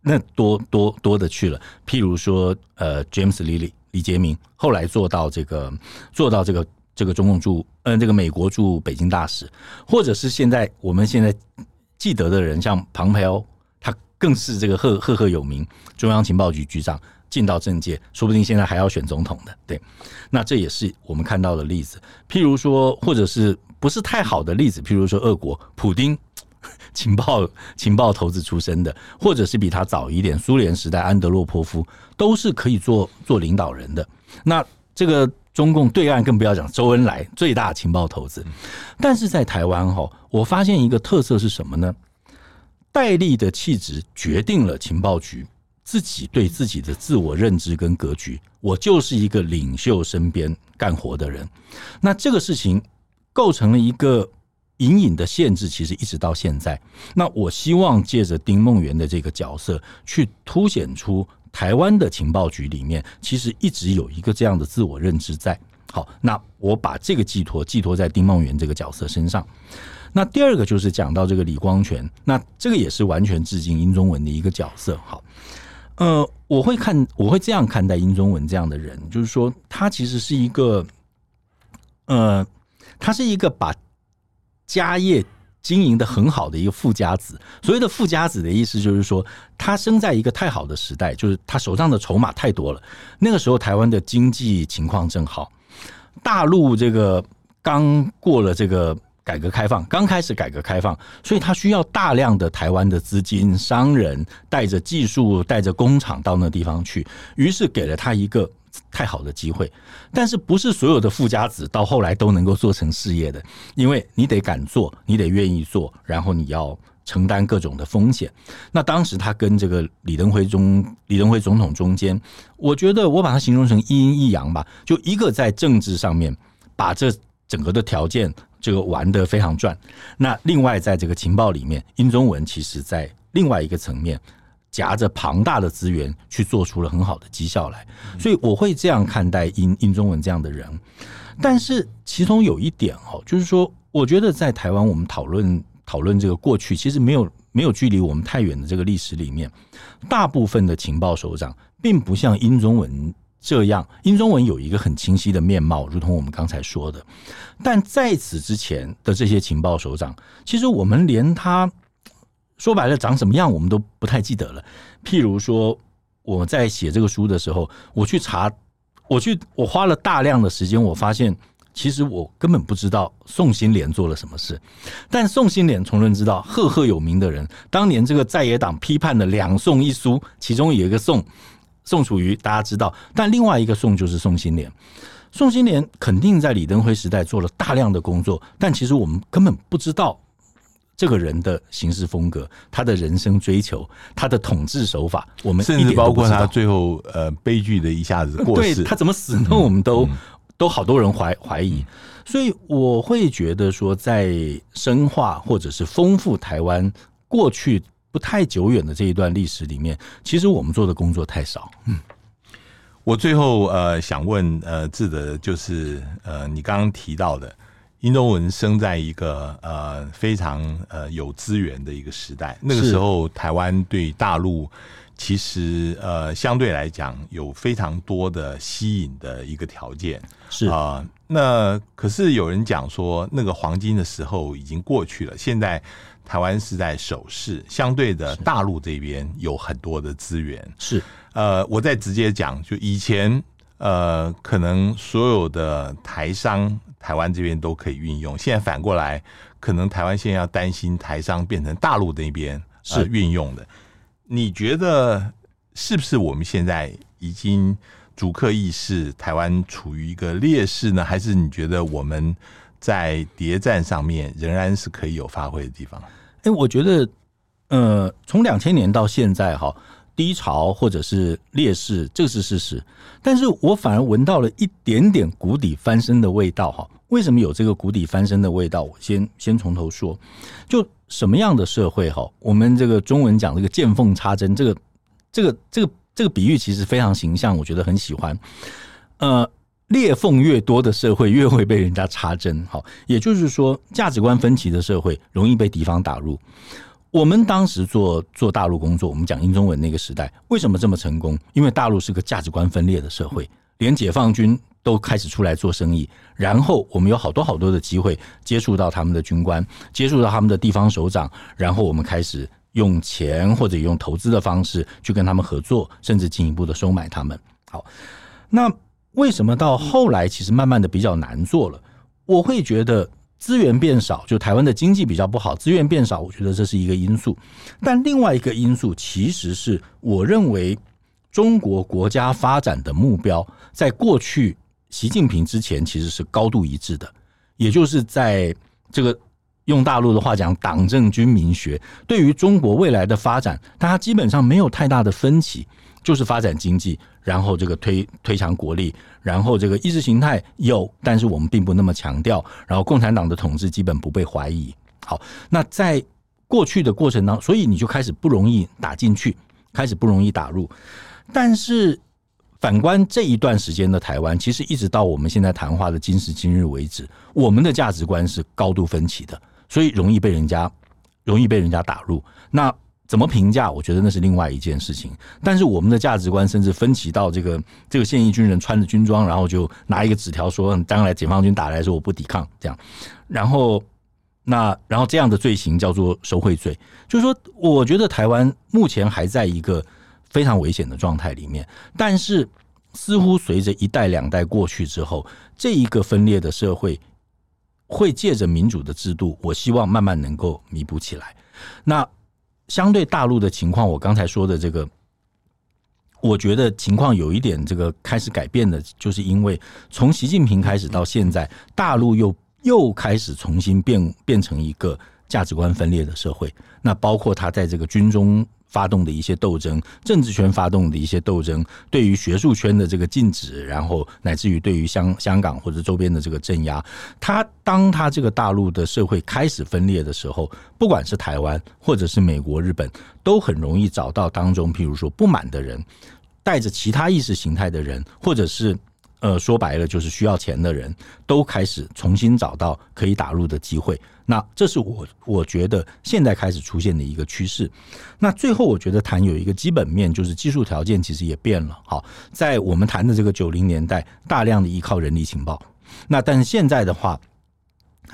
那多多多的去了。譬如说，呃，James Lilly 李杰明后来做到这个，做到这个。这个中共驻嗯，这个美国驻北京大使，或者是现在我们现在记得的人，像庞培欧，他更是这个赫赫赫有名，中央情报局局长进到政界，说不定现在还要选总统的。对，那这也是我们看到的例子。譬如说，或者是不是太好的例子，譬如说，俄国普丁 情报情报头子出身的，或者是比他早一点，苏联时代安德洛波夫，都是可以做做领导人的。那这个。中共对岸更不要讲，周恩来最大情报投资，但是在台湾哈，我发现一个特色是什么呢？戴笠的气质决定了情报局自己对自己的自我认知跟格局。我就是一个领袖身边干活的人，那这个事情构成了一个隐隐的限制，其实一直到现在。那我希望借着丁梦圆的这个角色，去凸显出。台湾的情报局里面，其实一直有一个这样的自我认知在。好，那我把这个寄托寄托在丁梦圆这个角色身上。那第二个就是讲到这个李光泉，那这个也是完全致敬殷宗文的一个角色。好，呃，我会看，我会这样看待殷宗文这样的人，就是说他其实是一个，呃，他是一个把家业。经营的很好的一个富家子，所谓的富家子的意思就是说，他生在一个太好的时代，就是他手上的筹码太多了。那个时候，台湾的经济情况正好，大陆这个刚过了这个改革开放，刚开始改革开放，所以他需要大量的台湾的资金、商人带着技术、带着工厂到那地方去，于是给了他一个太好的机会。但是不是所有的富家子到后来都能够做成事业的，因为你得敢做，你得愿意做，然后你要承担各种的风险。那当时他跟这个李登辉中李登辉总统中间，我觉得我把它形容成一阴一阳吧，就一个在政治上面把这整个的条件这个玩得非常转，那另外在这个情报里面，殷宗文其实在另外一个层面。夹着庞大的资源去做出了很好的绩效来，所以我会这样看待殷殷宗文这样的人。但是其中有一点哦，就是说，我觉得在台湾我们讨论讨论这个过去，其实没有没有距离我们太远的这个历史里面，大部分的情报首长并不像殷宗文这样。殷宗文有一个很清晰的面貌，如同我们刚才说的。但在此之前的这些情报首长，其实我们连他。说白了，长什么样我们都不太记得了。譬如说，我在写这个书的时候，我去查，我去，我花了大量的时间，我发现其实我根本不知道宋新莲做了什么事。但宋新莲，从人知道，赫赫有名的人，当年这个在野党批判的两宋一苏，其中有一个宋，宋楚瑜，大家知道，但另外一个宋就是宋新莲。宋新莲肯定在李登辉时代做了大量的工作，但其实我们根本不知道。这个人的行事风格，他的人生追求，他的统治手法，我们甚至包括他最后呃悲剧的一下子过世，对他怎么死呢？我们都、嗯、都好多人怀怀疑，所以我会觉得说，在深化或者是丰富台湾过去不太久远的这一段历史里面，其实我们做的工作太少。嗯，我最后呃想问呃志德，就是呃你刚刚提到的。殷宗文生在一个呃非常呃有资源的一个时代，那个时候台湾对大陆其实呃相对来讲有非常多的吸引的一个条件，是啊、呃。那可是有人讲说，那个黄金的时候已经过去了，现在台湾是在守势，相对的大陆这边有很多的资源，是呃，我再直接讲，就以前呃可能所有的台商。台湾这边都可以运用，现在反过来，可能台湾现在要担心台商变成大陆那边是运用的。你觉得是不是我们现在已经逐客意识，台湾处于一个劣势呢？还是你觉得我们在谍战上面仍然是可以有发挥的地方？哎，我觉得，呃，从两千年到现在哈。低潮或者是劣势，这个是事实。但是我反而闻到了一点点谷底翻身的味道哈。为什么有这个谷底翻身的味道？我先先从头说，就什么样的社会哈？我们这个中文讲这个见缝插针，这个这个这个这个比喻其实非常形象，我觉得很喜欢。呃，裂缝越多的社会，越会被人家插针。好，也就是说，价值观分歧的社会，容易被敌方打入。我们当时做做大陆工作，我们讲英中文那个时代，为什么这么成功？因为大陆是个价值观分裂的社会，连解放军都开始出来做生意，然后我们有好多好多的机会接触到他们的军官，接触到他们的地方首长，然后我们开始用钱或者用投资的方式去跟他们合作，甚至进一步的收买他们。好，那为什么到后来其实慢慢的比较难做了？我会觉得。资源变少，就台湾的经济比较不好，资源变少，我觉得这是一个因素。但另外一个因素，其实是我认为中国国家发展的目标，在过去习近平之前其实是高度一致的，也就是在这个用大陆的话讲，党政军民学对于中国未来的发展，大家基本上没有太大的分歧。就是发展经济，然后这个推推强国力，然后这个意识形态有，但是我们并不那么强调。然后共产党的统治基本不被怀疑。好，那在过去的过程当中，所以你就开始不容易打进去，开始不容易打入。但是反观这一段时间的台湾，其实一直到我们现在谈话的今时今日为止，我们的价值观是高度分歧的，所以容易被人家容易被人家打入。那怎么评价？我觉得那是另外一件事情。但是我们的价值观甚至分歧到这个这个现役军人穿着军装，然后就拿一个纸条说：“将来解放军打来的时候，我不抵抗。”这样，然后那然后这样的罪行叫做受贿罪。就是说，我觉得台湾目前还在一个非常危险的状态里面。但是似乎随着一代两代过去之后，这一个分裂的社会会借着民主的制度，我希望慢慢能够弥补起来。那。相对大陆的情况，我刚才说的这个，我觉得情况有一点这个开始改变的，就是因为从习近平开始到现在，大陆又又开始重新变变成一个价值观分裂的社会。那包括他在这个军中。发动的一些斗争，政治圈发动的一些斗争，对于学术圈的这个禁止，然后乃至于对于香香港或者周边的这个镇压，他当他这个大陆的社会开始分裂的时候，不管是台湾或者是美国、日本，都很容易找到当中，譬如说不满的人，带着其他意识形态的人，或者是。呃，说白了就是需要钱的人都开始重新找到可以打入的机会。那这是我我觉得现在开始出现的一个趋势。那最后我觉得谈有一个基本面，就是技术条件其实也变了。好，在我们谈的这个九零年代，大量的依靠人力情报。那但是现在的话，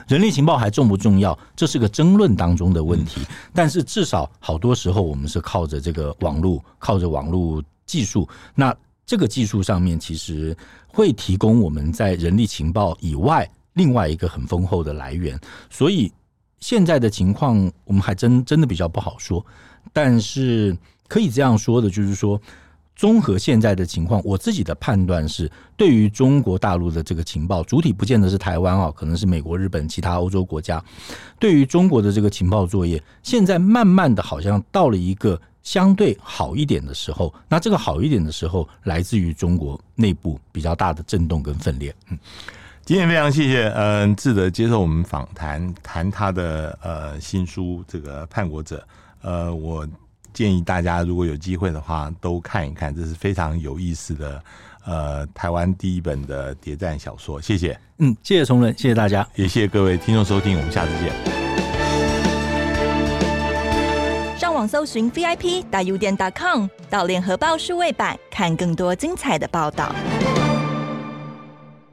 人力情报还重不重要？这是个争论当中的问题。但是至少好多时候我们是靠着这个网络，靠着网络技术。那这个技术上面其实会提供我们在人力情报以外另外一个很丰厚的来源，所以现在的情况我们还真真的比较不好说。但是可以这样说的，就是说，综合现在的情况，我自己的判断是，对于中国大陆的这个情报主体不见得是台湾啊，可能是美国、日本、其他欧洲国家。对于中国的这个情报作业，现在慢慢的好像到了一个。相对好一点的时候，那这个好一点的时候，来自于中国内部比较大的震动跟分裂。嗯，今天非常谢谢嗯志德接受我们访谈，谈他的呃新书这个叛国者。呃，我建议大家如果有机会的话，都看一看，这是非常有意思的呃台湾第一本的谍战小说。谢谢，嗯，谢谢崇仁，谢谢大家，也谢谢各位听众收听，我们下次见。上网搜寻 VIP 大 U 点 .com 到联合报数位版看更多精彩的报道。